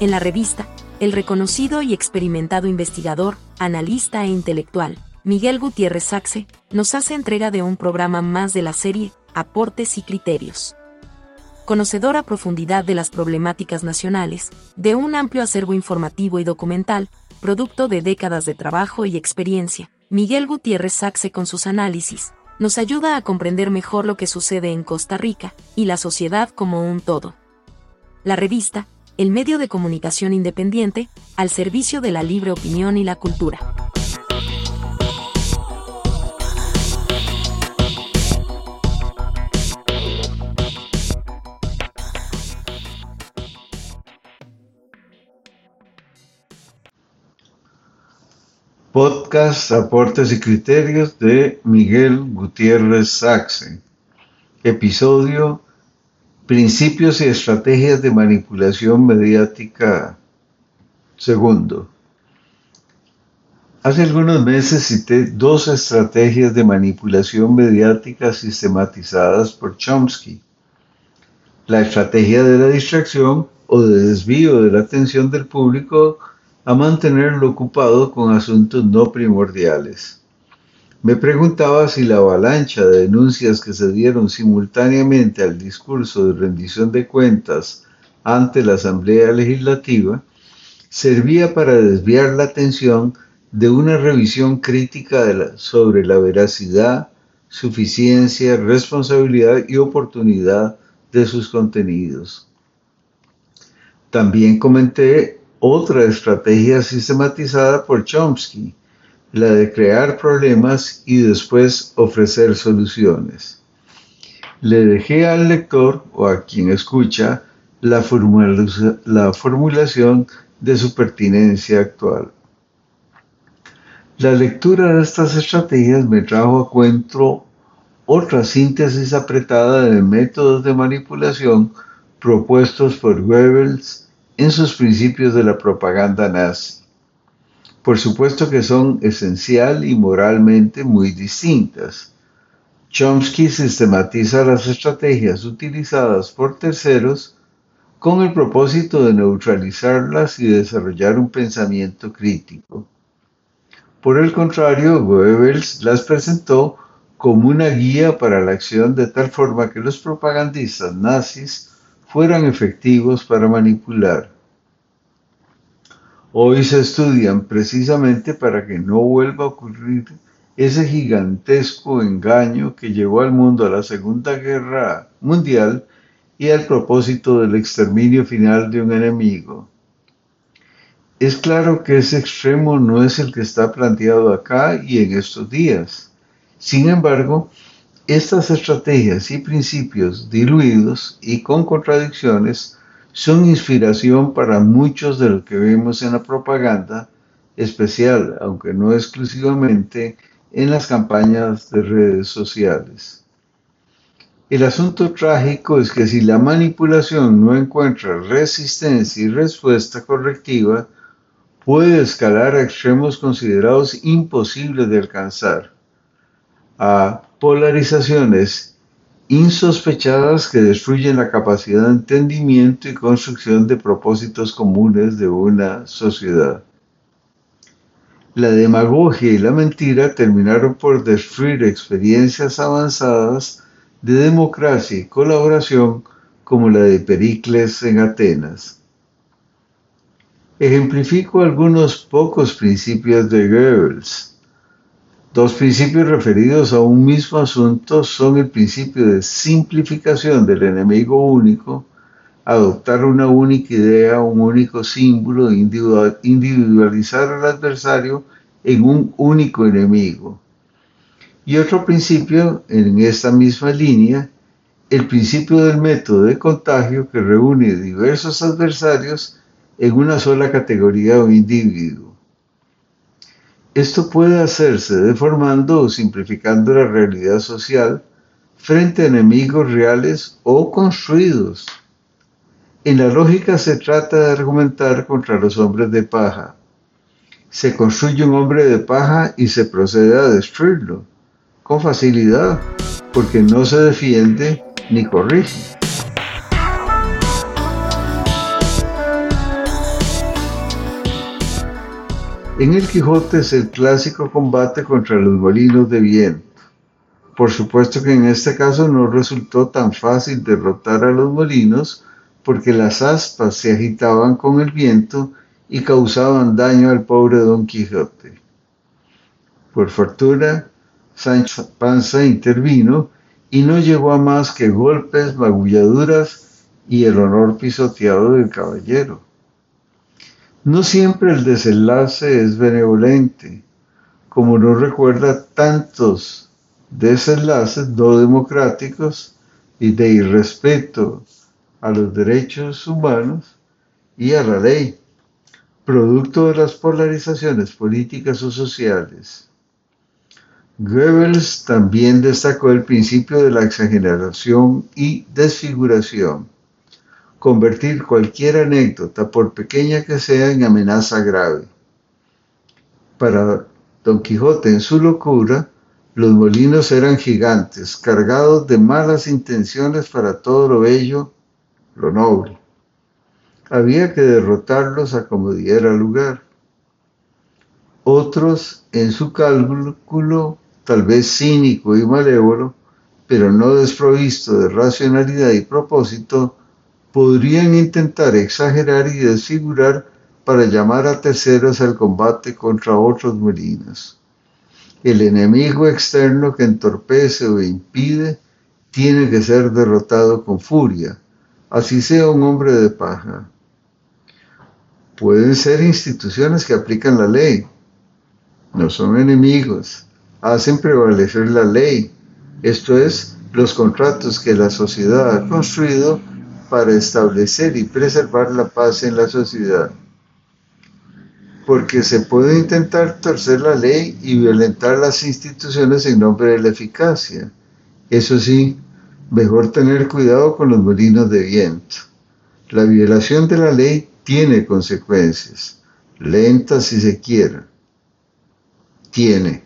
En la revista, el reconocido y experimentado investigador, analista e intelectual, Miguel Gutiérrez Saxe, nos hace entrega de un programa más de la serie Aportes y Criterios. Conocedor a profundidad de las problemáticas nacionales, de un amplio acervo informativo y documental, producto de décadas de trabajo y experiencia, Miguel Gutiérrez Saxe con sus análisis, nos ayuda a comprender mejor lo que sucede en Costa Rica y la sociedad como un todo. La revista, el medio de comunicación independiente, al servicio de la libre opinión y la cultura. Podcast Aportes y Criterios de Miguel Gutiérrez Saxe. Episodio Principios y Estrategias de Manipulación Mediática. Segundo. Hace algunos meses cité dos estrategias de manipulación mediática sistematizadas por Chomsky. La estrategia de la distracción o de desvío de la atención del público a mantenerlo ocupado con asuntos no primordiales. Me preguntaba si la avalancha de denuncias que se dieron simultáneamente al discurso de rendición de cuentas ante la Asamblea Legislativa servía para desviar la atención de una revisión crítica sobre la veracidad, suficiencia, responsabilidad y oportunidad de sus contenidos. También comenté otra estrategia sistematizada por Chomsky, la de crear problemas y después ofrecer soluciones. Le dejé al lector o a quien escucha la, formulación de su pertinencia actual. La lectura de estas estrategias me trajo a cuento otra síntesis apretada de métodos de manipulación propuestos por Goebbels en sus principios de la propaganda nazi. Por supuesto que son esencial y moralmente muy distintas. Chomsky sistematiza las estrategias utilizadas por terceros con el propósito de neutralizarlas y desarrollar un pensamiento crítico. Por el contrario, Goebbels las presentó como una guía para la acción de tal forma que los propagandistas nazis fueran efectivos para manipular. Hoy se estudian precisamente para que no vuelva a ocurrir ese gigantesco engaño que llevó al mundo a la Segunda Guerra Mundial y al propósito del exterminio final de un enemigo. Es claro que ese extremo no es el que está planteado acá y en estos días. Sin embargo, estas estrategias y principios diluidos y con contradicciones son inspiración para muchos de lo que vemos en la propaganda, especial, aunque no exclusivamente, en las campañas de redes sociales. El asunto trágico es que si la manipulación no encuentra resistencia y respuesta correctiva, puede escalar a extremos considerados imposibles de alcanzar, a polarizaciones insospechadas que destruyen la capacidad de entendimiento y construcción de propósitos comunes de una sociedad. La demagogia y la mentira terminaron por destruir experiencias avanzadas de democracia y colaboración como la de Pericles en Atenas. Ejemplifico algunos pocos principios de Goebbels Dos principios referidos a un mismo asunto son el principio de simplificación del enemigo único, adoptar una única idea, un único símbolo, individualizar al adversario en un único enemigo. Y otro principio en esta misma línea, el principio del método de contagio que reúne diversos adversarios en una sola categoría o individuo. Esto puede hacerse deformando o simplificando la realidad social frente a enemigos reales o construidos. En la lógica se trata de argumentar contra los hombres de paja. Se construye un hombre de paja y se procede a destruirlo, con facilidad, porque no se defiende ni corrige. En el Quijote es el clásico combate contra los molinos de viento. Por supuesto que en este caso no resultó tan fácil derrotar a los molinos porque las aspas se agitaban con el viento y causaban daño al pobre Don Quijote. Por fortuna, Sancho Panza intervino y no llegó a más que golpes, magulladuras y el honor pisoteado del caballero. No siempre el desenlace es benevolente, como no recuerda tantos desenlaces no democráticos y de irrespeto a los derechos humanos y a la ley, producto de las polarizaciones políticas o sociales. Goebbels también destacó el principio de la exageración y desfiguración, convertir cualquier anécdota, por pequeña que sea, en amenaza grave. Para Don Quijote, en su locura, los molinos eran gigantes, cargados de malas intenciones para todo lo bello, lo noble. Había que derrotarlos a como diera lugar. Otros, en su cálculo, tal vez cínico y malévolo, pero no desprovisto de racionalidad y propósito, podrían intentar exagerar y desfigurar para llamar a terceros al combate contra otros molinos. El enemigo externo que entorpece o impide tiene que ser derrotado con furia, así sea un hombre de paja. Pueden ser instituciones que aplican la ley, no son enemigos, hacen prevalecer la ley, esto es, los contratos que la sociedad ha construido para establecer y preservar la paz en la sociedad. Porque se puede intentar torcer la ley y violentar las instituciones en nombre de la eficacia. Eso sí, mejor tener cuidado con los molinos de viento. La violación de la ley tiene consecuencias, lentas si se quiere. Tiene.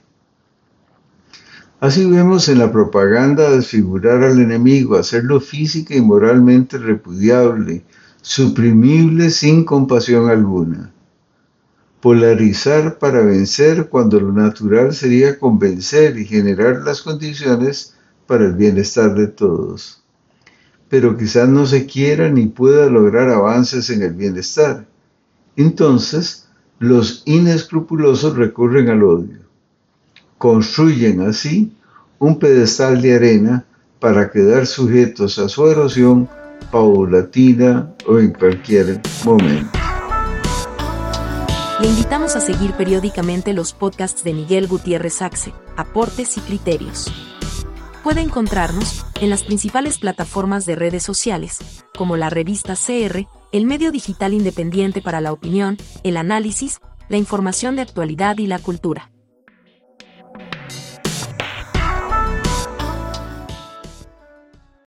Así vemos en la propaganda desfigurar al enemigo, hacerlo física y moralmente repudiable, suprimible sin compasión alguna. Polarizar para vencer cuando lo natural sería convencer y generar las condiciones para el bienestar de todos. Pero quizás no se quiera ni pueda lograr avances en el bienestar. Entonces, los inescrupulosos recurren al odio construyen así un pedestal de arena para quedar sujetos a su erosión paulatina o en cualquier momento. Le invitamos a seguir periódicamente los podcasts de Miguel Gutiérrez Axe, Aportes y Criterios. Puede encontrarnos en las principales plataformas de redes sociales, como la revista CR, el medio digital independiente para la opinión, el análisis, la información de actualidad y la cultura.